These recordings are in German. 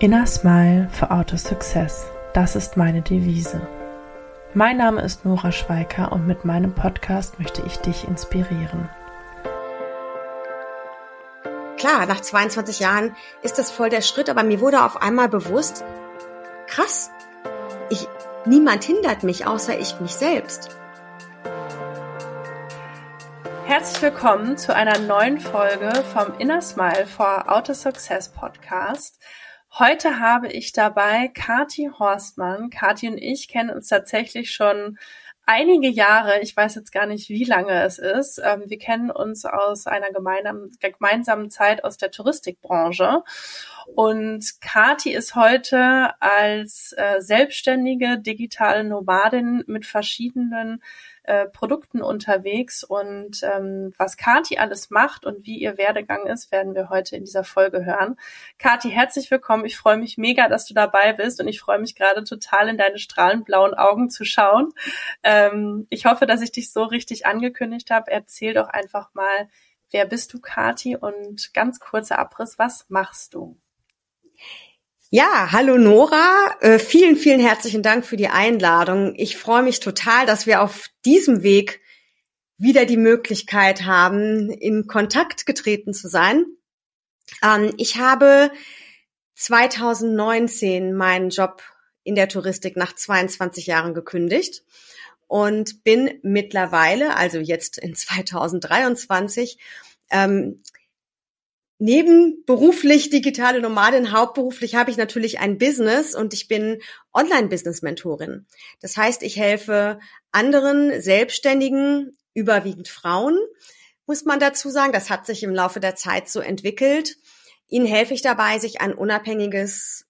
Inner Smile for Auto Success. Das ist meine Devise. Mein Name ist Nora Schweiker und mit meinem Podcast möchte ich dich inspirieren. Klar, nach 22 Jahren ist das voll der Schritt, aber mir wurde auf einmal bewusst, krass, ich, niemand hindert mich außer ich mich selbst. Herzlich willkommen zu einer neuen Folge vom Inner Smile for Auto Success Podcast. Heute habe ich dabei Kati Horstmann. Kati und ich kennen uns tatsächlich schon einige Jahre. Ich weiß jetzt gar nicht, wie lange es ist. Ähm, wir kennen uns aus einer gemeinsamen Zeit aus der Touristikbranche. Und Kati ist heute als äh, selbstständige digitale Nomadin mit verschiedenen äh, Produkten unterwegs und ähm, was Kati alles macht und wie ihr Werdegang ist, werden wir heute in dieser Folge hören. Kati, herzlich willkommen. Ich freue mich mega, dass du dabei bist und ich freue mich gerade total in deine strahlend blauen Augen zu schauen. Ähm, ich hoffe, dass ich dich so richtig angekündigt habe. Erzähl doch einfach mal, wer bist du, Kati? Und ganz kurzer Abriss, was machst du? Ja, hallo Nora. Äh, vielen, vielen herzlichen Dank für die Einladung. Ich freue mich total, dass wir auf diesem Weg wieder die Möglichkeit haben, in Kontakt getreten zu sein. Ähm, ich habe 2019 meinen Job in der Touristik nach 22 Jahren gekündigt und bin mittlerweile, also jetzt in 2023, ähm, Neben beruflich digitale Nomadin, hauptberuflich habe ich natürlich ein Business und ich bin Online-Business-Mentorin. Das heißt, ich helfe anderen Selbstständigen, überwiegend Frauen, muss man dazu sagen. Das hat sich im Laufe der Zeit so entwickelt. Ihnen helfe ich dabei, sich ein unabhängiges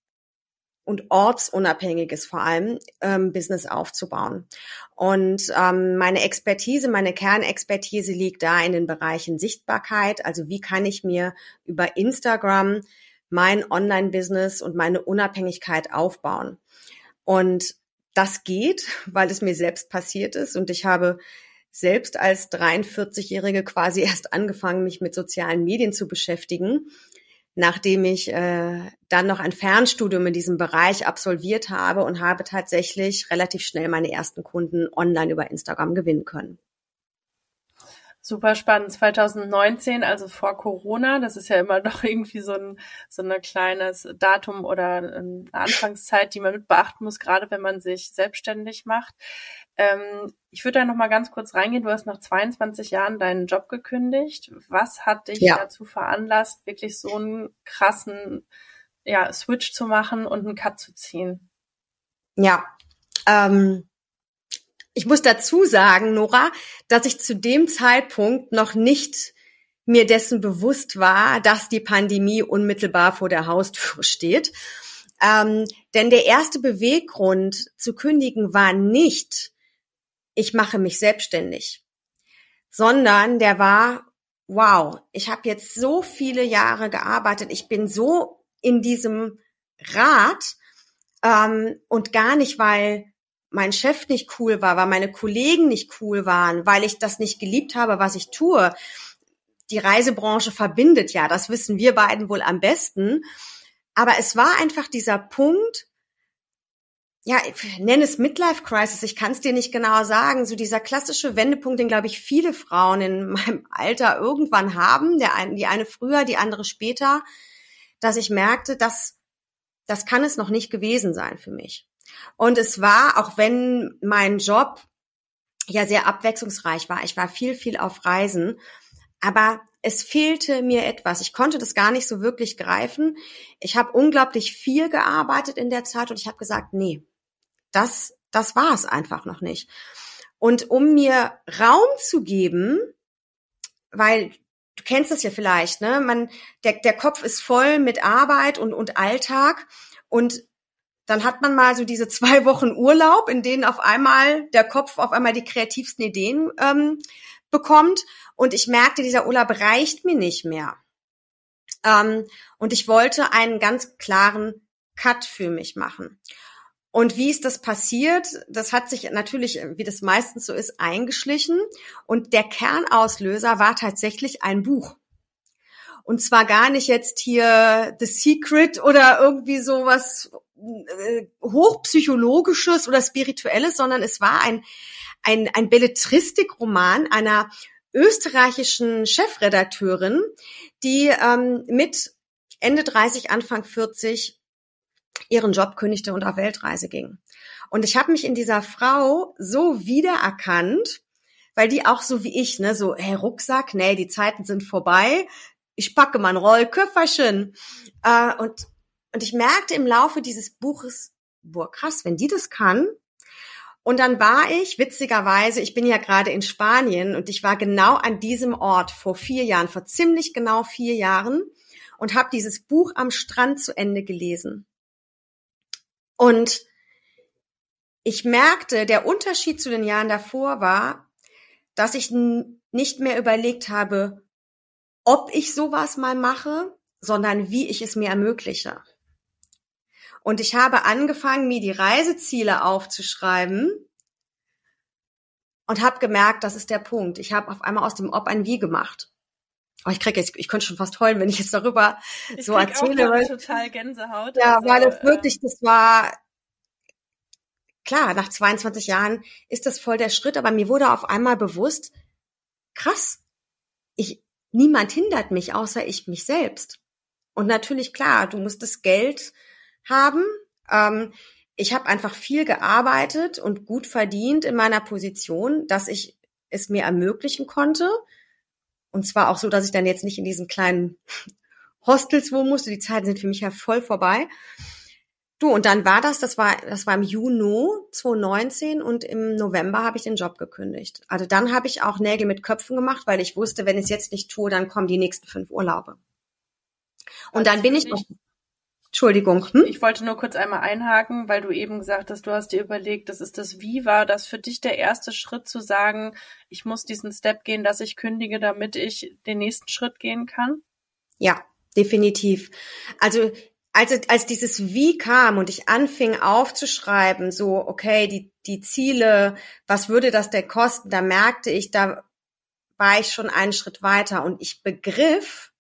und ortsunabhängiges vor allem ähm, Business aufzubauen. Und ähm, meine Expertise, meine Kernexpertise liegt da in den Bereichen Sichtbarkeit. Also wie kann ich mir über Instagram mein Online-Business und meine Unabhängigkeit aufbauen? Und das geht, weil es mir selbst passiert ist und ich habe selbst als 43-Jährige quasi erst angefangen, mich mit sozialen Medien zu beschäftigen nachdem ich äh, dann noch ein Fernstudium in diesem Bereich absolviert habe und habe tatsächlich relativ schnell meine ersten Kunden online über Instagram gewinnen können. Super spannend. 2019, also vor Corona, das ist ja immer noch irgendwie so ein so ein kleines Datum oder eine Anfangszeit, die man mit beachten muss, gerade wenn man sich selbstständig macht. Ähm, ich würde da noch mal ganz kurz reingehen. Du hast nach 22 Jahren deinen Job gekündigt. Was hat dich ja. dazu veranlasst, wirklich so einen krassen ja, Switch zu machen und einen Cut zu ziehen? Ja, ähm, ich muss dazu sagen, Nora, dass ich zu dem Zeitpunkt noch nicht mir dessen bewusst war, dass die Pandemie unmittelbar vor der Haustür steht. Ähm, denn der erste Beweggrund zu kündigen war nicht, ich mache mich selbstständig, sondern der war, wow, ich habe jetzt so viele Jahre gearbeitet, ich bin so in diesem Rad ähm, und gar nicht, weil mein Chef nicht cool war, weil meine Kollegen nicht cool waren, weil ich das nicht geliebt habe, was ich tue. Die Reisebranche verbindet ja, das wissen wir beiden wohl am besten. Aber es war einfach dieser Punkt, ja, nenne es Midlife Crisis, ich kann es dir nicht genau sagen, so dieser klassische Wendepunkt, den glaube ich viele Frauen in meinem Alter irgendwann haben, der eine, die eine früher, die andere später, dass ich merkte, dass das kann es noch nicht gewesen sein für mich. Und es war, auch wenn mein Job ja sehr abwechslungsreich war, ich war viel, viel auf Reisen, aber es fehlte mir etwas. Ich konnte das gar nicht so wirklich greifen. Ich habe unglaublich viel gearbeitet in der Zeit und ich habe gesagt, nee, das, das war es einfach noch nicht. Und um mir Raum zu geben, weil du kennst das ja vielleicht, ne? Man, der, der Kopf ist voll mit Arbeit und, und Alltag und dann hat man mal so diese zwei Wochen Urlaub, in denen auf einmal der Kopf auf einmal die kreativsten Ideen ähm, bekommt. Und ich merkte, dieser Urlaub reicht mir nicht mehr. Ähm, und ich wollte einen ganz klaren Cut für mich machen. Und wie ist das passiert? Das hat sich natürlich, wie das meistens so ist, eingeschlichen. Und der Kernauslöser war tatsächlich ein Buch. Und zwar gar nicht jetzt hier The Secret oder irgendwie sowas hochpsychologisches oder spirituelles, sondern es war ein ein, ein Belletristikroman einer österreichischen Chefredakteurin, die ähm, mit Ende 30, Anfang 40 ihren Job kündigte und auf Weltreise ging. Und ich habe mich in dieser Frau so wiedererkannt, weil die auch so wie ich, ne, so, hey, Rucksack, nee, die Zeiten sind vorbei, ich packe mein Rollköfferchen. Äh, und, und ich merkte im Laufe dieses Buches, boah, krass, wenn die das kann, und dann war ich, witzigerweise, ich bin ja gerade in Spanien und ich war genau an diesem Ort vor vier Jahren, vor ziemlich genau vier Jahren und habe dieses Buch am Strand zu Ende gelesen. Und ich merkte, der Unterschied zu den Jahren davor war, dass ich nicht mehr überlegt habe, ob ich sowas mal mache, sondern wie ich es mir ermögliche. Und ich habe angefangen, mir die Reiseziele aufzuschreiben und habe gemerkt, das ist der Punkt. Ich habe auf einmal aus dem Ob ein Wie gemacht. Oh, ich kriege jetzt, ich könnte schon fast heulen, wenn ich jetzt darüber ich so erzähle. Auch weil, total Gänsehaut. Ja, also, weil es wirklich, ähm, das war klar, nach 22 Jahren ist das voll der Schritt, aber mir wurde auf einmal bewusst, krass, ich, niemand hindert mich, außer ich mich selbst. Und natürlich, klar, du musst das Geld haben. Ähm, ich habe einfach viel gearbeitet und gut verdient in meiner Position, dass ich es mir ermöglichen konnte. Und zwar auch so, dass ich dann jetzt nicht in diesen kleinen Hostels wohnen musste. Die Zeiten sind für mich ja voll vorbei. Du, und dann war das, das war, das war im Juni 2019 und im November habe ich den Job gekündigt. Also dann habe ich auch Nägel mit Köpfen gemacht, weil ich wusste, wenn ich es jetzt nicht tue, dann kommen die nächsten fünf Urlaube. Und also dann bin ich noch, Entschuldigung. Hm? Ich wollte nur kurz einmal einhaken, weil du eben gesagt hast, du hast dir überlegt, das ist das Wie war das für dich der erste Schritt zu sagen, ich muss diesen Step gehen, dass ich kündige, damit ich den nächsten Schritt gehen kann? Ja, definitiv. Also als, als dieses Wie kam und ich anfing aufzuschreiben, so, okay, die, die Ziele, was würde das denn kosten, da merkte ich, da war ich schon einen Schritt weiter und ich begriff,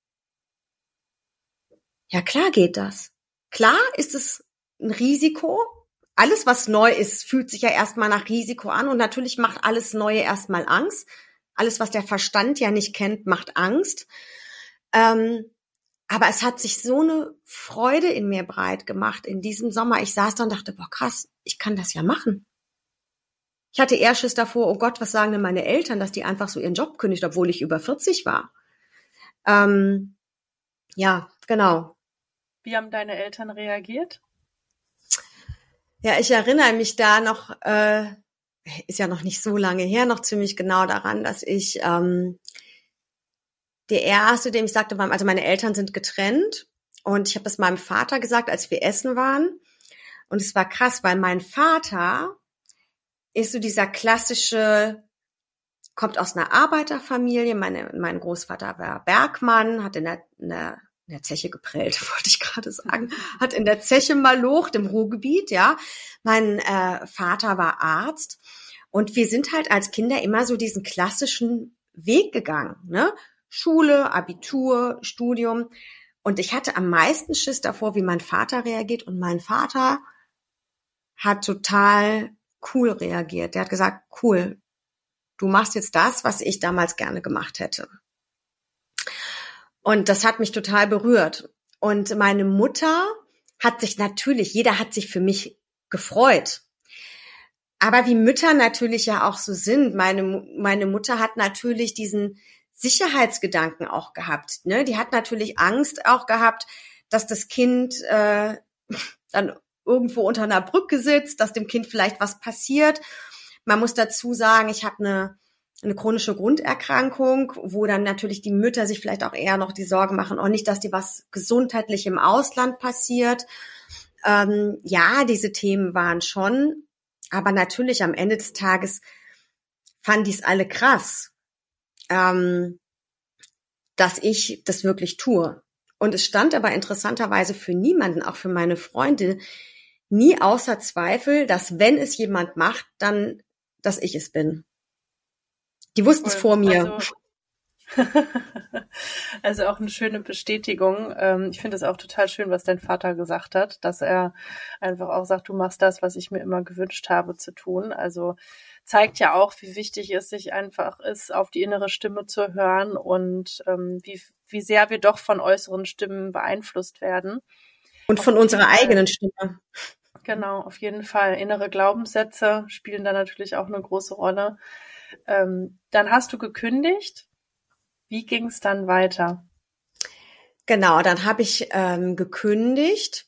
ja klar geht das. Klar ist es ein Risiko. Alles, was neu ist, fühlt sich ja erstmal nach Risiko an und natürlich macht alles Neue erstmal Angst. Alles, was der Verstand ja nicht kennt, macht Angst. Ähm, aber es hat sich so eine Freude in mir breit gemacht in diesem Sommer. Ich saß da und dachte, boah, krass, ich kann das ja machen. Ich hatte eher Schiss davor, oh Gott, was sagen denn meine Eltern, dass die einfach so ihren Job kündigt, obwohl ich über 40 war. Ähm, ja, genau. Wie haben deine Eltern reagiert? Ja, ich erinnere mich da noch, äh, ist ja noch nicht so lange her, noch ziemlich genau daran, dass ich ähm, der erste, dem ich sagte, also meine Eltern sind getrennt und ich habe das meinem Vater gesagt, als wir essen waren. Und es war krass, weil mein Vater ist so dieser klassische, kommt aus einer Arbeiterfamilie. Meine, mein Großvater war Bergmann, hat in der, in der in der Zeche geprellt, wollte ich gerade sagen, hat in der Zeche malocht im Ruhrgebiet, ja. Mein äh, Vater war Arzt und wir sind halt als Kinder immer so diesen klassischen Weg gegangen, ne? Schule, Abitur, Studium. Und ich hatte am meisten Schiss davor, wie mein Vater reagiert. Und mein Vater hat total cool reagiert. Der hat gesagt, cool, du machst jetzt das, was ich damals gerne gemacht hätte. Und das hat mich total berührt. Und meine Mutter hat sich natürlich, jeder hat sich für mich gefreut. Aber wie Mütter natürlich ja auch so sind, meine, meine Mutter hat natürlich diesen Sicherheitsgedanken auch gehabt. Ne? Die hat natürlich Angst auch gehabt, dass das Kind äh, dann irgendwo unter einer Brücke sitzt, dass dem Kind vielleicht was passiert. Man muss dazu sagen, ich habe eine eine chronische Grunderkrankung, wo dann natürlich die Mütter sich vielleicht auch eher noch die Sorgen machen, auch nicht, dass die was gesundheitlich im Ausland passiert. Ähm, ja, diese Themen waren schon, aber natürlich am Ende des Tages fanden die es alle krass, ähm, dass ich das wirklich tue. Und es stand aber interessanterweise für niemanden, auch für meine Freunde, nie außer Zweifel, dass wenn es jemand macht, dann, dass ich es bin. Die wussten es vor mir. Also, also auch eine schöne Bestätigung. Ähm, ich finde es auch total schön, was dein Vater gesagt hat, dass er einfach auch sagt, du machst das, was ich mir immer gewünscht habe zu tun. Also zeigt ja auch, wie wichtig es sich einfach ist, auf die innere Stimme zu hören und ähm, wie, wie sehr wir doch von äußeren Stimmen beeinflusst werden. Und von unserer eigenen Stimme. Genau, auf jeden Fall. Innere Glaubenssätze spielen da natürlich auch eine große Rolle. Ähm, dann hast du gekündigt. Wie ging es dann weiter? Genau, dann habe ich ähm, gekündigt.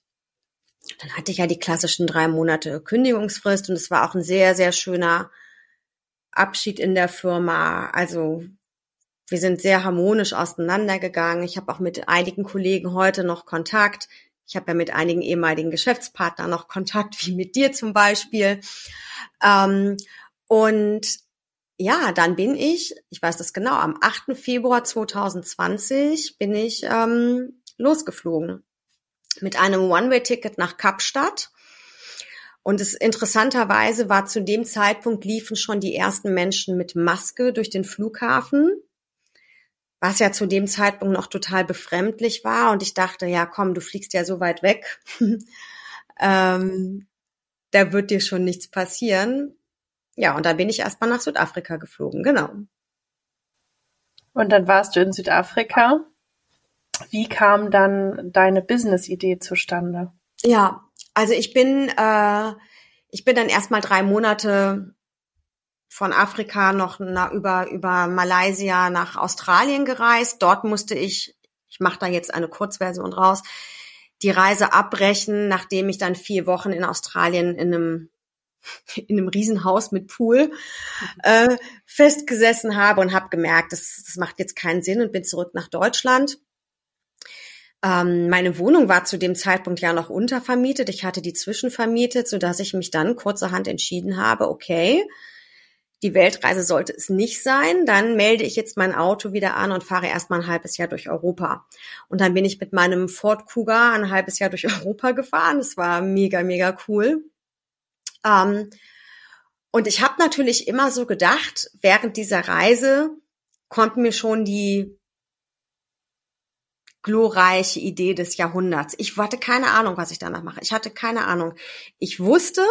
Dann hatte ich ja die klassischen drei Monate Kündigungsfrist und es war auch ein sehr, sehr schöner Abschied in der Firma. Also wir sind sehr harmonisch auseinandergegangen. Ich habe auch mit einigen Kollegen heute noch Kontakt. Ich habe ja mit einigen ehemaligen Geschäftspartnern noch Kontakt, wie mit dir zum Beispiel. Ähm, und ja, dann bin ich, ich weiß das genau, am 8. Februar 2020 bin ich ähm, losgeflogen mit einem One-Way-Ticket nach Kapstadt. Und es interessanterweise war zu dem Zeitpunkt liefen schon die ersten Menschen mit Maske durch den Flughafen, was ja zu dem Zeitpunkt noch total befremdlich war. Und ich dachte, ja, komm, du fliegst ja so weit weg. ähm, da wird dir schon nichts passieren. Ja, und da bin ich erstmal nach Südafrika geflogen, genau. Und dann warst du in Südafrika. Wie kam dann deine Business-Idee zustande? Ja, also ich bin, äh, ich bin dann erstmal drei Monate von Afrika noch na, über, über Malaysia nach Australien gereist. Dort musste ich, ich mache da jetzt eine Kurzversion raus, die Reise abbrechen, nachdem ich dann vier Wochen in Australien in einem in einem Riesenhaus mit Pool äh, festgesessen habe und habe gemerkt, das, das macht jetzt keinen Sinn und bin zurück nach Deutschland. Ähm, meine Wohnung war zu dem Zeitpunkt ja noch untervermietet. Ich hatte die zwischenvermietet, so dass ich mich dann kurzerhand entschieden habe, okay, die Weltreise sollte es nicht sein. Dann melde ich jetzt mein Auto wieder an und fahre erstmal ein halbes Jahr durch Europa. Und dann bin ich mit meinem Ford Kuga ein halbes Jahr durch Europa gefahren. Das war mega, mega cool. Ähm, und ich habe natürlich immer so gedacht, während dieser Reise kommt mir schon die glorreiche Idee des Jahrhunderts. Ich hatte keine Ahnung, was ich danach mache. Ich hatte keine Ahnung. Ich wusste,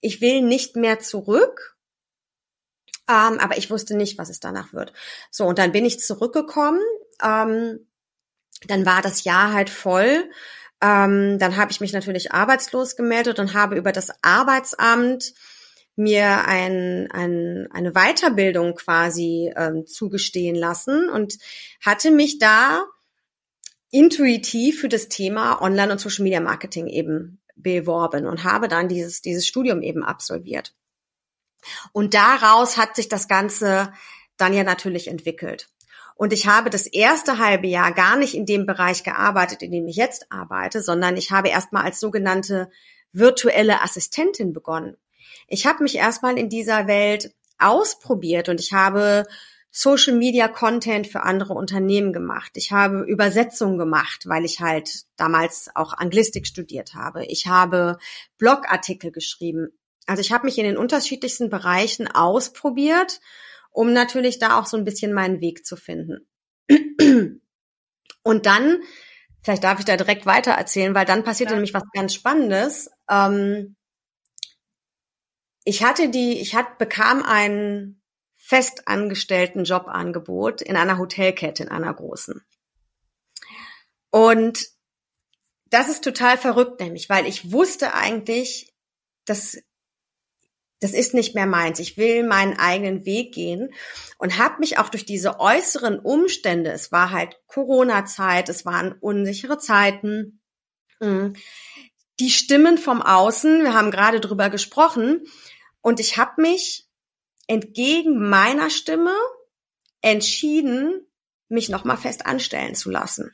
ich will nicht mehr zurück, ähm, aber ich wusste nicht, was es danach wird. So, und dann bin ich zurückgekommen. Ähm, dann war das Jahr halt voll. Ähm, dann habe ich mich natürlich arbeitslos gemeldet und habe über das Arbeitsamt mir ein, ein, eine Weiterbildung quasi ähm, zugestehen lassen und hatte mich da intuitiv für das Thema Online- und Social Media Marketing eben beworben und habe dann dieses, dieses Studium eben absolviert. Und daraus hat sich das Ganze dann ja natürlich entwickelt. Und ich habe das erste halbe Jahr gar nicht in dem Bereich gearbeitet, in dem ich jetzt arbeite, sondern ich habe erstmal als sogenannte virtuelle Assistentin begonnen. Ich habe mich erstmal in dieser Welt ausprobiert und ich habe Social Media Content für andere Unternehmen gemacht. Ich habe Übersetzungen gemacht, weil ich halt damals auch Anglistik studiert habe. Ich habe Blogartikel geschrieben. Also ich habe mich in den unterschiedlichsten Bereichen ausprobiert um natürlich da auch so ein bisschen meinen Weg zu finden. Und dann, vielleicht darf ich da direkt weiter erzählen, weil dann passierte ja. nämlich was ganz Spannendes. Ähm, ich hatte die, ich hat, bekam ein festangestellten Jobangebot in einer Hotelkette, in einer großen. Und das ist total verrückt, nämlich, weil ich wusste eigentlich, dass das ist nicht mehr meins. Ich will meinen eigenen Weg gehen und habe mich auch durch diese äußeren Umstände, es war halt Corona-Zeit, es waren unsichere Zeiten, hm, die Stimmen vom Außen, wir haben gerade drüber gesprochen, und ich habe mich entgegen meiner Stimme entschieden, mich nochmal fest anstellen zu lassen.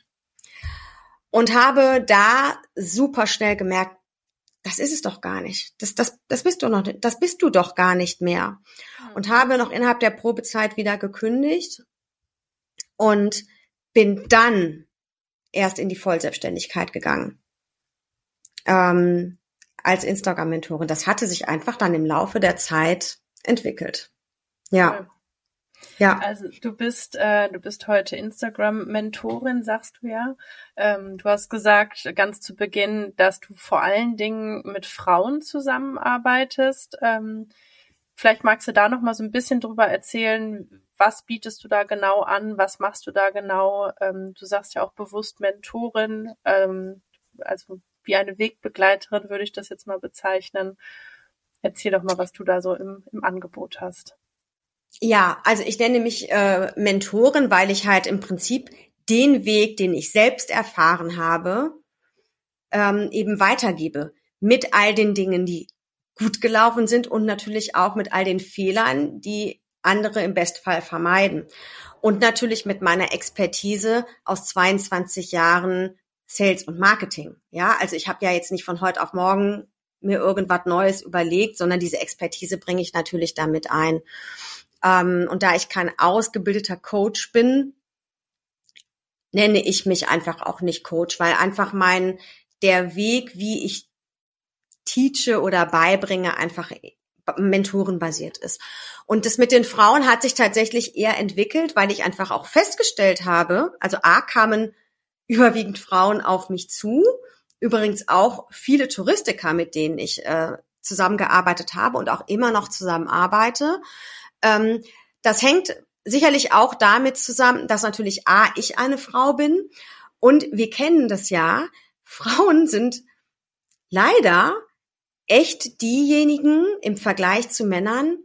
Und habe da super schnell gemerkt, das ist es doch gar nicht. Das, das, das bist du noch, das bist du doch gar nicht mehr. Hm. Und habe noch innerhalb der Probezeit wieder gekündigt und bin dann erst in die Vollselbstständigkeit gegangen. Ähm, als Instagram-Mentorin. Das hatte sich einfach dann im Laufe der Zeit entwickelt. Ja. Ja. Also du bist, äh, du bist heute Instagram-Mentorin, sagst du ja. Ähm, du hast gesagt ganz zu Beginn, dass du vor allen Dingen mit Frauen zusammenarbeitest. Ähm, vielleicht magst du da noch mal so ein bisschen drüber erzählen. Was bietest du da genau an? Was machst du da genau? Ähm, du sagst ja auch bewusst Mentorin, ähm, also wie eine Wegbegleiterin würde ich das jetzt mal bezeichnen. Erzähl doch mal, was du da so im, im Angebot hast. Ja, also ich nenne mich äh, Mentorin, weil ich halt im Prinzip den Weg, den ich selbst erfahren habe, ähm, eben weitergebe. Mit all den Dingen, die gut gelaufen sind und natürlich auch mit all den Fehlern, die andere im Bestfall vermeiden. Und natürlich mit meiner Expertise aus 22 Jahren Sales und Marketing. Ja, also ich habe ja jetzt nicht von heute auf morgen mir irgendwas Neues überlegt, sondern diese Expertise bringe ich natürlich damit ein. Ähm, und da ich kein ausgebildeter Coach bin, nenne ich mich einfach auch nicht Coach, weil einfach mein, der Weg, wie ich teache oder beibringe, einfach mentorenbasiert ist. Und das mit den Frauen hat sich tatsächlich eher entwickelt, weil ich einfach auch festgestellt habe, also A kamen überwiegend Frauen auf mich zu, übrigens auch viele Touristiker, mit denen ich äh, zusammengearbeitet habe und auch immer noch zusammenarbeite. Ähm, das hängt sicherlich auch damit zusammen, dass natürlich A, ich eine Frau bin und wir kennen das ja, Frauen sind leider echt diejenigen im Vergleich zu Männern,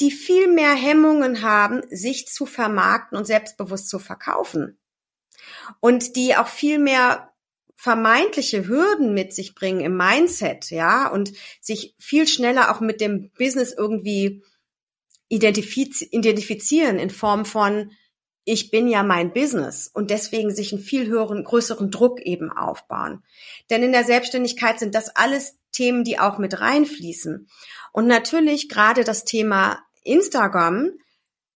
die viel mehr Hemmungen haben, sich zu vermarkten und selbstbewusst zu verkaufen. Und die auch viel mehr vermeintliche Hürden mit sich bringen im Mindset, ja, und sich viel schneller auch mit dem Business irgendwie identifiz identifizieren in Form von, ich bin ja mein Business und deswegen sich einen viel höheren, größeren Druck eben aufbauen. Denn in der Selbstständigkeit sind das alles Themen, die auch mit reinfließen. Und natürlich gerade das Thema Instagram,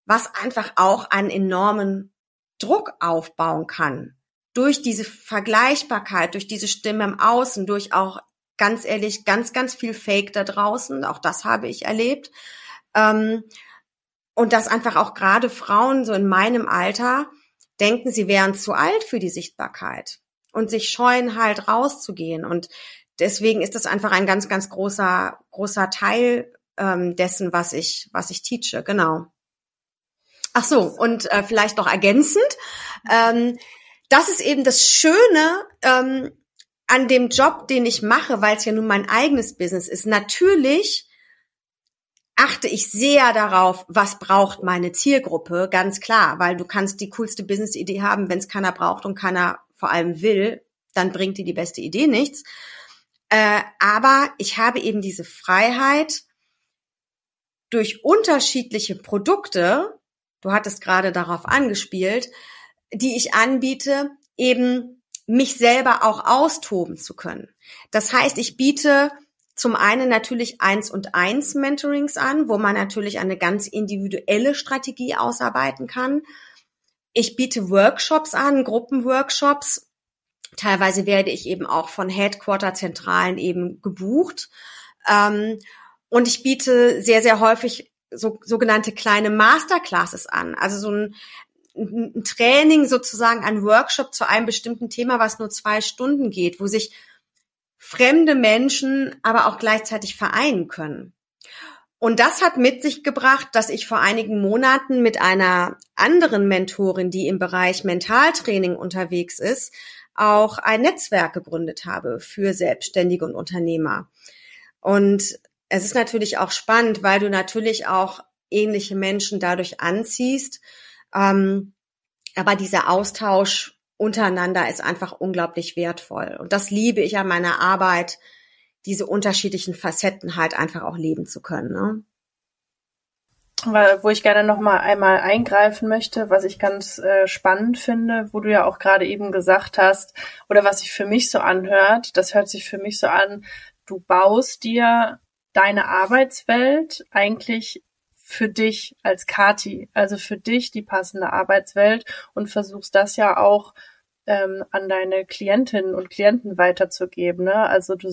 was einfach auch einen enormen Druck aufbauen kann. Durch diese Vergleichbarkeit, durch diese Stimme im Außen, durch auch ganz ehrlich, ganz, ganz viel Fake da draußen. Auch das habe ich erlebt. Ähm, und dass einfach auch gerade Frauen so in meinem Alter denken, sie wären zu alt für die Sichtbarkeit und sich scheuen halt rauszugehen. Und deswegen ist das einfach ein ganz, ganz großer, großer Teil ähm, dessen, was ich, was ich teache. Genau. Ach so, und äh, vielleicht noch ergänzend. Ähm, das ist eben das Schöne ähm, an dem Job, den ich mache, weil es ja nun mein eigenes Business ist. Natürlich achte ich sehr darauf, was braucht meine Zielgruppe, ganz klar, weil du kannst die coolste Business-Idee haben, wenn es keiner braucht und keiner vor allem will, dann bringt dir die beste Idee nichts. Äh, aber ich habe eben diese Freiheit, durch unterschiedliche Produkte, du hattest gerade darauf angespielt, die ich anbiete, eben mich selber auch austoben zu können. Das heißt, ich biete zum einen natürlich eins und eins Mentorings an, wo man natürlich eine ganz individuelle Strategie ausarbeiten kann. Ich biete Workshops an, Gruppenworkshops. Teilweise werde ich eben auch von Headquarter-Zentralen eben gebucht. Ähm, und ich biete sehr, sehr häufig so, sogenannte kleine Masterclasses an. Also so ein, ein Training sozusagen, ein Workshop zu einem bestimmten Thema, was nur zwei Stunden geht, wo sich fremde Menschen aber auch gleichzeitig vereinen können. Und das hat mit sich gebracht, dass ich vor einigen Monaten mit einer anderen Mentorin, die im Bereich Mentaltraining unterwegs ist, auch ein Netzwerk gegründet habe für Selbstständige und Unternehmer. Und es ist natürlich auch spannend, weil du natürlich auch ähnliche Menschen dadurch anziehst. Ähm, aber dieser Austausch untereinander ist einfach unglaublich wertvoll. Und das liebe ich an meiner Arbeit, diese unterschiedlichen Facetten halt einfach auch leben zu können. Ne? Wo ich gerne noch mal einmal eingreifen möchte, was ich ganz äh, spannend finde, wo du ja auch gerade eben gesagt hast, oder was sich für mich so anhört, das hört sich für mich so an, du baust dir deine Arbeitswelt eigentlich für dich als Kati, also für dich die passende Arbeitswelt und versuchst das ja auch ähm, an deine Klientinnen und Klienten weiterzugeben. Ne? Also du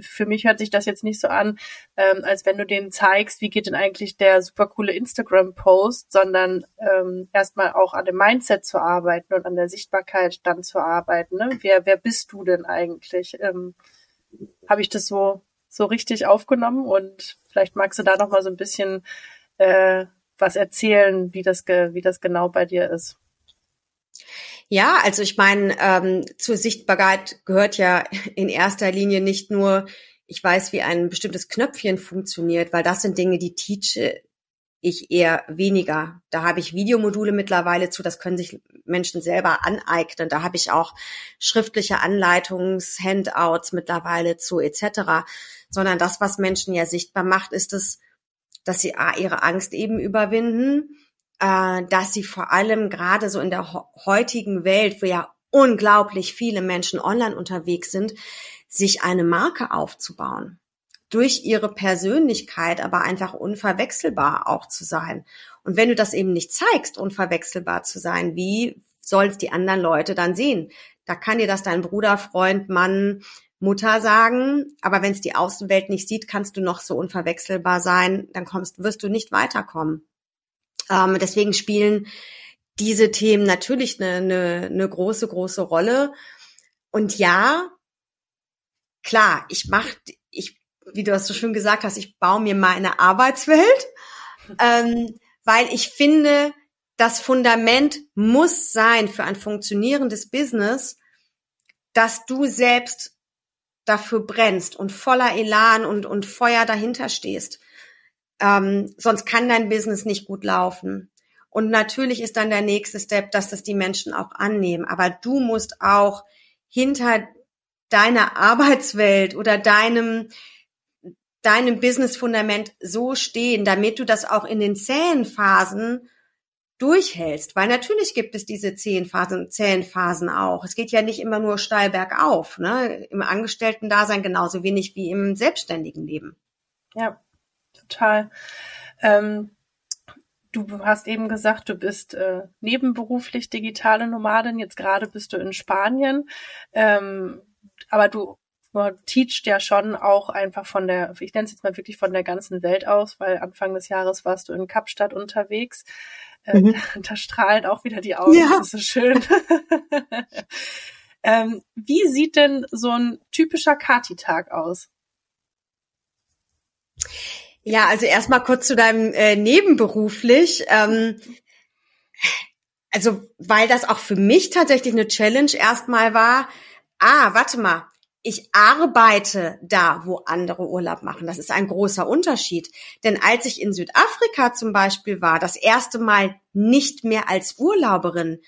für mich hört sich das jetzt nicht so an, ähm, als wenn du denen zeigst, wie geht denn eigentlich der super coole Instagram-Post, sondern ähm, erstmal auch an dem Mindset zu arbeiten und an der Sichtbarkeit dann zu arbeiten. Ne? Wer, wer bist du denn eigentlich? Ähm, Habe ich das so so richtig aufgenommen und vielleicht magst du da noch mal so ein bisschen äh, was erzählen, wie das wie das genau bei dir ist. Ja, also ich meine, ähm, zur Sichtbarkeit gehört ja in erster Linie nicht nur, ich weiß, wie ein bestimmtes Knöpfchen funktioniert, weil das sind Dinge, die teache ich eher weniger. Da habe ich Videomodule mittlerweile zu, das können sich Menschen selber aneignen. Da habe ich auch schriftliche Anleitungs-Handouts mittlerweile zu etc. Sondern das, was Menschen ja sichtbar macht, ist es, dass sie ihre Angst eben überwinden, äh, dass sie vor allem gerade so in der heutigen Welt, wo ja unglaublich viele Menschen online unterwegs sind, sich eine Marke aufzubauen. Durch ihre Persönlichkeit aber einfach unverwechselbar auch zu sein. Und wenn du das eben nicht zeigst, unverwechselbar zu sein, wie sollen es die anderen Leute dann sehen? Da kann dir das dein Bruder, Freund, Mann, Mutter sagen, aber wenn es die Außenwelt nicht sieht, kannst du noch so unverwechselbar sein, dann kommst, wirst du nicht weiterkommen. Ähm, deswegen spielen diese Themen natürlich eine, eine, eine große, große Rolle. Und ja, klar, ich mach, ich, wie du das so schön gesagt hast, ich baue mir meine Arbeitswelt, ähm, weil ich finde, das Fundament muss sein für ein funktionierendes Business, dass du selbst dafür brennst und voller Elan und, und Feuer dahinter stehst. Ähm, sonst kann dein Business nicht gut laufen. Und natürlich ist dann der nächste Step, dass das die Menschen auch annehmen. Aber du musst auch hinter deiner Arbeitswelt oder deinem, deinem Business-Fundament so stehen, damit du das auch in den zähen Phasen durchhältst. Weil natürlich gibt es diese zehn Phasen, zähen Phasen auch. Es geht ja nicht immer nur steil bergauf, ne? Im Angestellten-Dasein genauso wenig wie im selbstständigen Leben. Ja, total. Ähm, du hast eben gesagt, du bist äh, nebenberuflich digitale Nomadin. Jetzt gerade bist du in Spanien. Ähm, aber du teachst ja schon auch einfach von der, ich nenne es jetzt mal wirklich von der ganzen Welt aus, weil Anfang des Jahres warst du in Kapstadt unterwegs. Äh, mhm. da, da, strahlen auch wieder die Augen. Ja. Das ist so schön. ähm, wie sieht denn so ein typischer Kati-Tag aus? Ja, also erstmal kurz zu deinem äh, nebenberuflich. Ähm, also, weil das auch für mich tatsächlich eine Challenge erstmal war. Ah, warte mal. Ich arbeite da, wo andere Urlaub machen. Das ist ein großer Unterschied. Denn als ich in Südafrika zum Beispiel war, das erste Mal nicht mehr als Urlauberin,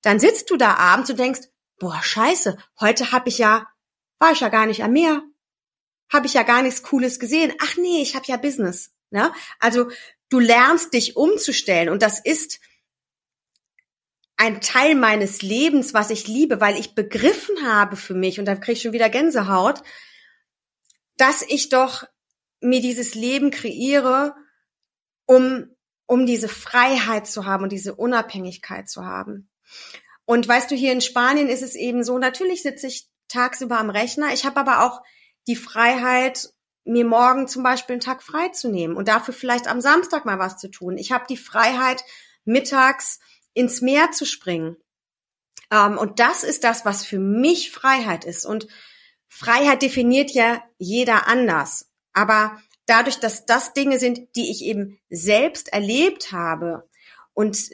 dann sitzt du da abends und denkst, boah, scheiße, heute habe ich ja, war ich ja gar nicht am Meer habe ich ja gar nichts Cooles gesehen. Ach nee, ich habe ja Business. Ne? Also du lernst dich umzustellen und das ist ein Teil meines Lebens, was ich liebe, weil ich begriffen habe für mich, und da kriege ich schon wieder Gänsehaut, dass ich doch mir dieses Leben kreiere, um, um diese Freiheit zu haben und diese Unabhängigkeit zu haben. Und weißt du, hier in Spanien ist es eben so, natürlich sitze ich tagsüber am Rechner, ich habe aber auch die Freiheit, mir morgen zum Beispiel einen Tag frei zu nehmen und dafür vielleicht am Samstag mal was zu tun. Ich habe die Freiheit, mittags ins Meer zu springen. Ähm, und das ist das, was für mich Freiheit ist. Und Freiheit definiert ja jeder anders. Aber dadurch, dass das Dinge sind, die ich eben selbst erlebt habe und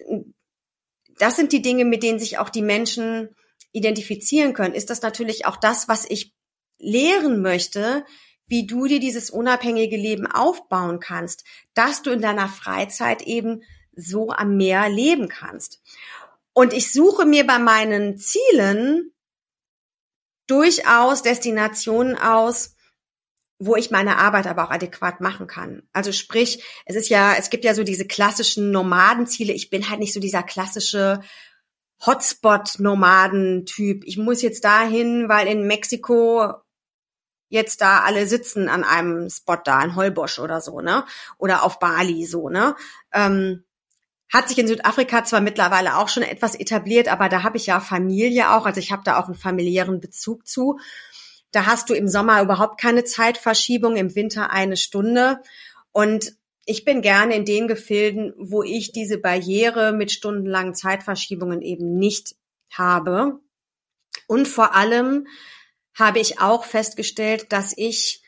das sind die Dinge, mit denen sich auch die Menschen identifizieren können, ist das natürlich auch das, was ich lehren möchte, wie du dir dieses unabhängige Leben aufbauen kannst, dass du in deiner Freizeit eben so am Meer leben kannst. Und ich suche mir bei meinen Zielen durchaus Destinationen aus, wo ich meine Arbeit aber auch adäquat machen kann. Also sprich, es ist ja, es gibt ja so diese klassischen Nomadenziele. Ich bin halt nicht so dieser klassische Hotspot-Nomaden-Typ. Ich muss jetzt dahin, weil in Mexiko jetzt da alle sitzen an einem Spot da, in Holbosch oder so, ne? Oder auf Bali so, ne? Ähm, hat sich in Südafrika zwar mittlerweile auch schon etwas etabliert, aber da habe ich ja Familie auch, also ich habe da auch einen familiären Bezug zu. Da hast du im Sommer überhaupt keine Zeitverschiebung, im Winter eine Stunde. Und ich bin gerne in den Gefilden, wo ich diese Barriere mit stundenlangen Zeitverschiebungen eben nicht habe. Und vor allem habe ich auch festgestellt, dass ich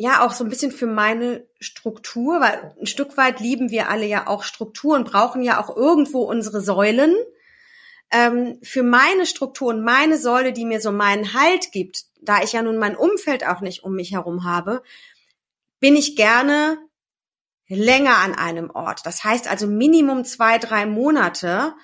ja auch so ein bisschen für meine Struktur, weil ein Stück weit lieben wir alle ja auch Strukturen, brauchen ja auch irgendwo unsere Säulen. Ähm, für meine Struktur und meine Säule, die mir so meinen Halt gibt, da ich ja nun mein Umfeld auch nicht um mich herum habe, bin ich gerne länger an einem Ort. Das heißt also Minimum zwei, drei Monate,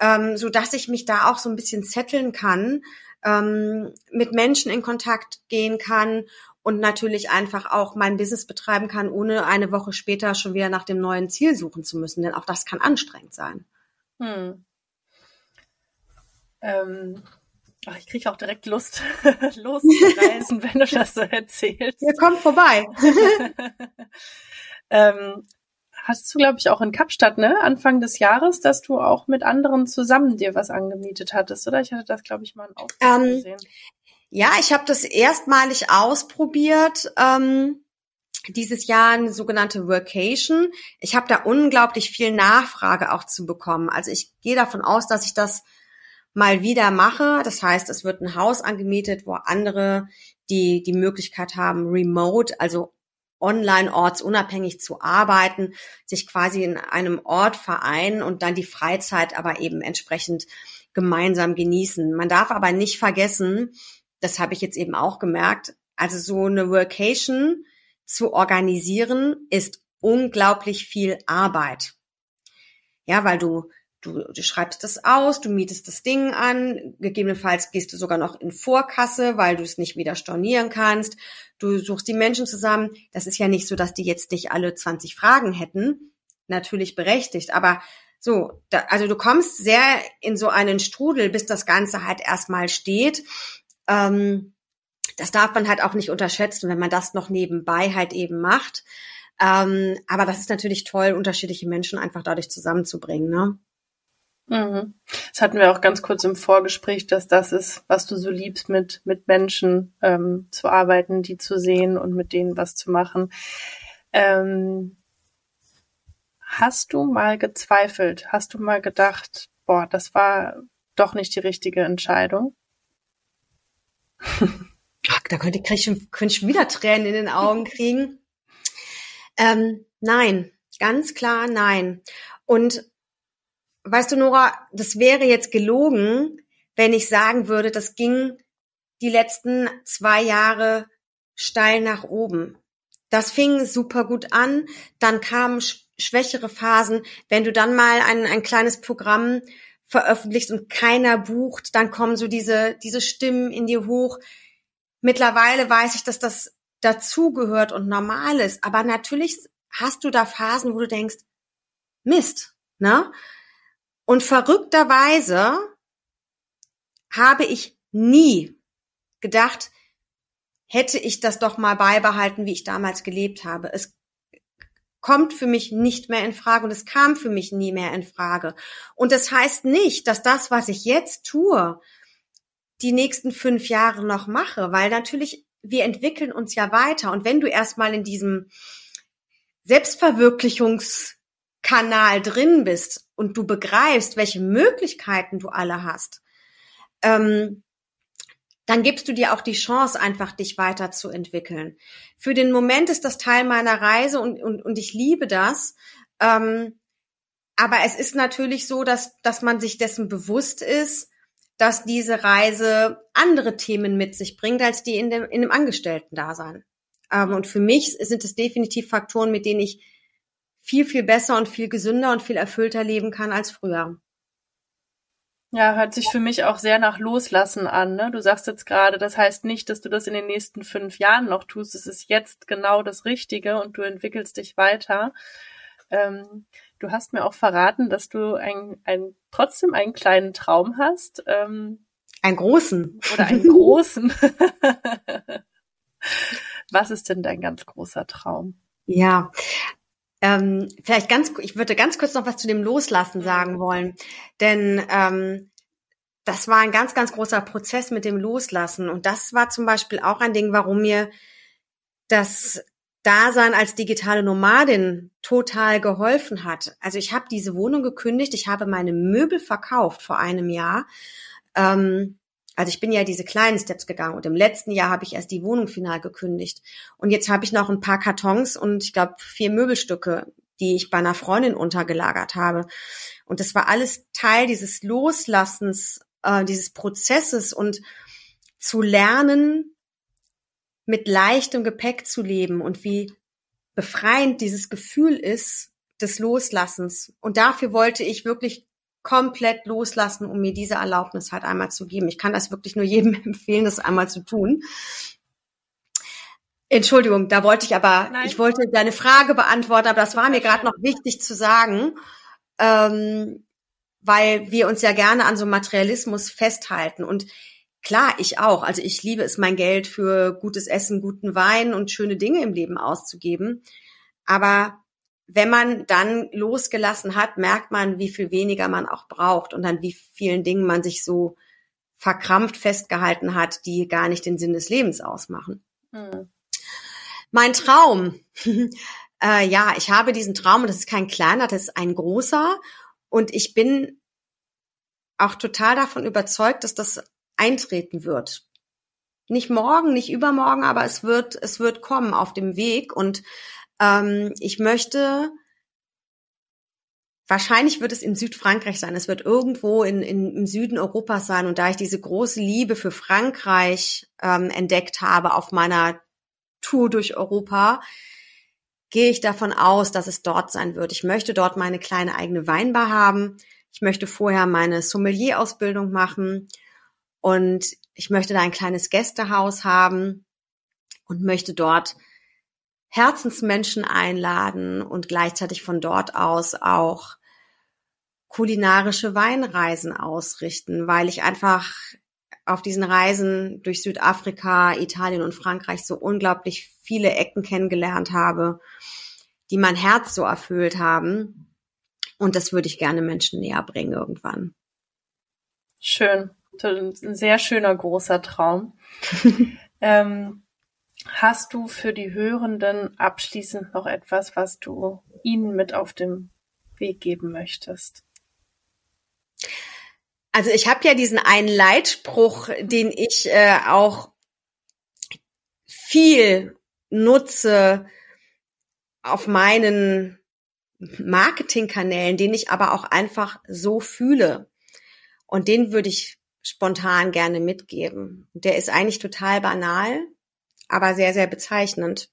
ähm, so dass ich mich da auch so ein bisschen zetteln kann, ähm, mit Menschen in Kontakt gehen kann und natürlich einfach auch mein Business betreiben kann, ohne eine Woche später schon wieder nach dem neuen Ziel suchen zu müssen. Denn auch das kann anstrengend sein. Hm. Ähm, ach, ich kriege auch direkt Lust, loszureisen, wenn du das so erzählst. Ihr kommt vorbei. ähm, hast du, glaube ich, auch in Kapstadt, ne, Anfang des Jahres, dass du auch mit anderen zusammen dir was angemietet hattest, oder? Ich hatte das, glaube ich, mal in Aufruf ähm, gesehen. Ja, ich habe das erstmalig ausprobiert. Ähm, dieses Jahr eine sogenannte Workation. Ich habe da unglaublich viel Nachfrage auch zu bekommen. Also ich gehe davon aus, dass ich das mal wieder mache. Das heißt, es wird ein Haus angemietet, wo andere die die Möglichkeit haben, remote, also online ortsunabhängig zu arbeiten, sich quasi in einem Ort vereinen und dann die Freizeit aber eben entsprechend gemeinsam genießen. Man darf aber nicht vergessen, das habe ich jetzt eben auch gemerkt, also so eine Workation zu organisieren ist unglaublich viel Arbeit. Ja, weil du Du, du schreibst das aus, du mietest das Ding an, gegebenenfalls gehst du sogar noch in Vorkasse, weil du es nicht wieder stornieren kannst. Du suchst die Menschen zusammen. Das ist ja nicht so, dass die jetzt dich alle 20 Fragen hätten. Natürlich berechtigt, aber so, da, also du kommst sehr in so einen Strudel, bis das Ganze halt erstmal steht. Ähm, das darf man halt auch nicht unterschätzen, wenn man das noch nebenbei halt eben macht. Ähm, aber das ist natürlich toll, unterschiedliche Menschen einfach dadurch zusammenzubringen. Ne? Mhm. Das hatten wir auch ganz kurz im Vorgespräch, dass das ist, was du so liebst, mit, mit Menschen ähm, zu arbeiten, die zu sehen und mit denen was zu machen. Ähm, hast du mal gezweifelt? Hast du mal gedacht, boah, das war doch nicht die richtige Entscheidung? Ach, da könnte, ich, schon, könnte ich wieder Tränen in den Augen kriegen. ähm, nein, ganz klar nein. Und weißt du, Nora, das wäre jetzt gelogen, wenn ich sagen würde, das ging die letzten zwei Jahre steil nach oben. Das fing super gut an, dann kamen schwächere Phasen. Wenn du dann mal ein, ein kleines Programm veröffentlichst und keiner bucht, dann kommen so diese, diese Stimmen in dir hoch. Mittlerweile weiß ich, dass das dazugehört und normal ist. Aber natürlich hast du da Phasen, wo du denkst, Mist, ne? Und verrückterweise habe ich nie gedacht, hätte ich das doch mal beibehalten, wie ich damals gelebt habe. Es kommt für mich nicht mehr in Frage und es kam für mich nie mehr in Frage. Und das heißt nicht, dass das, was ich jetzt tue, die nächsten fünf Jahre noch mache, weil natürlich wir entwickeln uns ja weiter. Und wenn du erstmal in diesem Selbstverwirklichungskanal drin bist und du begreifst, welche Möglichkeiten du alle hast, ähm, dann gibst du dir auch die Chance, einfach dich weiterzuentwickeln. Für den Moment ist das Teil meiner Reise und, und, und ich liebe das. Ähm, aber es ist natürlich so, dass, dass man sich dessen bewusst ist, dass diese Reise andere Themen mit sich bringt, als die in dem, in dem Angestellten-Dasein. Ähm, und für mich sind es definitiv Faktoren, mit denen ich viel, viel besser und viel gesünder und viel erfüllter leben kann als früher. Ja, hört sich für mich auch sehr nach Loslassen an. Ne? Du sagst jetzt gerade, das heißt nicht, dass du das in den nächsten fünf Jahren noch tust. Es ist jetzt genau das Richtige und du entwickelst dich weiter. Ähm, du hast mir auch verraten, dass du ein, ein, trotzdem einen kleinen Traum hast. Ähm, einen großen. Oder einen großen. Was ist denn dein ganz großer Traum? Ja, Ähm, vielleicht ganz, ich würde ganz kurz noch was zu dem Loslassen sagen wollen, denn ähm, das war ein ganz, ganz großer Prozess mit dem Loslassen und das war zum Beispiel auch ein Ding, warum mir das Dasein als digitale Nomadin total geholfen hat. Also ich habe diese Wohnung gekündigt, ich habe meine Möbel verkauft vor einem Jahr. Ähm, also ich bin ja diese kleinen Steps gegangen und im letzten Jahr habe ich erst die Wohnung final gekündigt. Und jetzt habe ich noch ein paar Kartons und ich glaube vier Möbelstücke, die ich bei einer Freundin untergelagert habe. Und das war alles Teil dieses Loslassens, äh, dieses Prozesses und zu lernen, mit leichtem Gepäck zu leben und wie befreiend dieses Gefühl ist des Loslassens. Und dafür wollte ich wirklich komplett loslassen, um mir diese Erlaubnis halt einmal zu geben. Ich kann das wirklich nur jedem empfehlen, das einmal zu tun. Entschuldigung, da wollte ich aber, Nein. ich wollte deine Frage beantworten, aber das war mir gerade noch wichtig zu sagen, ähm, weil wir uns ja gerne an so Materialismus festhalten. Und Klar, ich auch. Also ich liebe es, mein Geld für gutes Essen, guten Wein und schöne Dinge im Leben auszugeben. Aber wenn man dann losgelassen hat, merkt man, wie viel weniger man auch braucht und an wie vielen Dingen man sich so verkrampft festgehalten hat, die gar nicht den Sinn des Lebens ausmachen. Mhm. Mein Traum. äh, ja, ich habe diesen Traum und das ist kein kleiner, das ist ein großer. Und ich bin auch total davon überzeugt, dass das eintreten wird. Nicht morgen, nicht übermorgen, aber es wird, es wird kommen auf dem Weg. Und ähm, ich möchte, wahrscheinlich wird es in Südfrankreich sein. Es wird irgendwo in, in, im Süden Europas sein. Und da ich diese große Liebe für Frankreich ähm, entdeckt habe auf meiner Tour durch Europa, gehe ich davon aus, dass es dort sein wird. Ich möchte dort meine kleine eigene Weinbar haben. Ich möchte vorher meine Sommelier-Ausbildung machen und ich möchte da ein kleines Gästehaus haben und möchte dort Herzensmenschen einladen und gleichzeitig von dort aus auch kulinarische Weinreisen ausrichten, weil ich einfach auf diesen Reisen durch Südafrika, Italien und Frankreich so unglaublich viele Ecken kennengelernt habe, die mein Herz so erfüllt haben. Und das würde ich gerne Menschen näher bringen irgendwann. Schön. Ein sehr schöner großer Traum. ähm, hast du für die Hörenden abschließend noch etwas, was du ihnen mit auf dem Weg geben möchtest? Also ich habe ja diesen einen Leitspruch, den ich äh, auch viel nutze auf meinen Marketingkanälen, den ich aber auch einfach so fühle. Und den würde ich spontan gerne mitgeben. Der ist eigentlich total banal, aber sehr, sehr bezeichnend.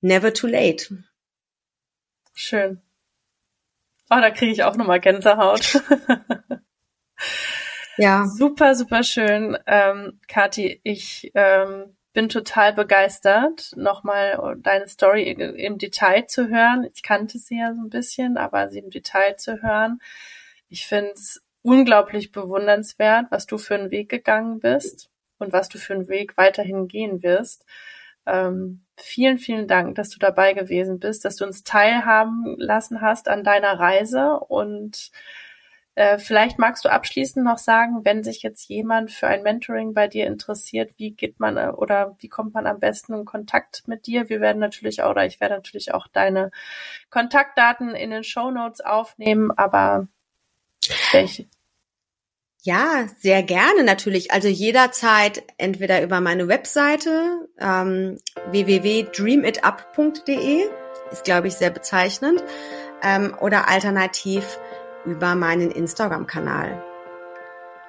Never too late. Schön. Oh, da kriege ich auch nochmal Gänsehaut. ja. Super, super schön. Ähm, Kathi, ich ähm, bin total begeistert, nochmal deine Story im Detail zu hören. Ich kannte sie ja so ein bisschen, aber sie im Detail zu hören. Ich finde es unglaublich bewundernswert, was du für einen Weg gegangen bist und was du für einen Weg weiterhin gehen wirst. Ähm, vielen, vielen Dank, dass du dabei gewesen bist, dass du uns teilhaben lassen hast an deiner Reise und äh, vielleicht magst du abschließend noch sagen, wenn sich jetzt jemand für ein Mentoring bei dir interessiert, wie geht man äh, oder wie kommt man am besten in Kontakt mit dir? Wir werden natürlich auch, oder ich werde natürlich auch deine Kontaktdaten in den Show Notes aufnehmen, aber welche? Ja, sehr gerne natürlich. Also jederzeit entweder über meine Webseite ähm, www.dreamitup.de ist, glaube ich, sehr bezeichnend ähm, oder alternativ über meinen Instagram-Kanal.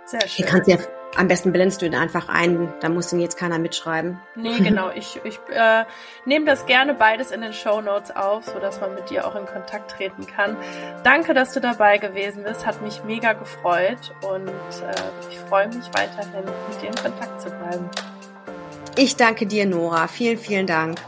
Sehr schön. Hier kannst du ja am besten blendest du ihn einfach ein, da muss ihn jetzt keiner mitschreiben. Nee, genau. Ich, ich äh, nehme das gerne beides in den Show Notes auf, sodass man mit dir auch in Kontakt treten kann. Danke, dass du dabei gewesen bist. Hat mich mega gefreut und äh, ich freue mich weiterhin, mit dir in Kontakt zu bleiben. Ich danke dir, Nora. Vielen, vielen Dank.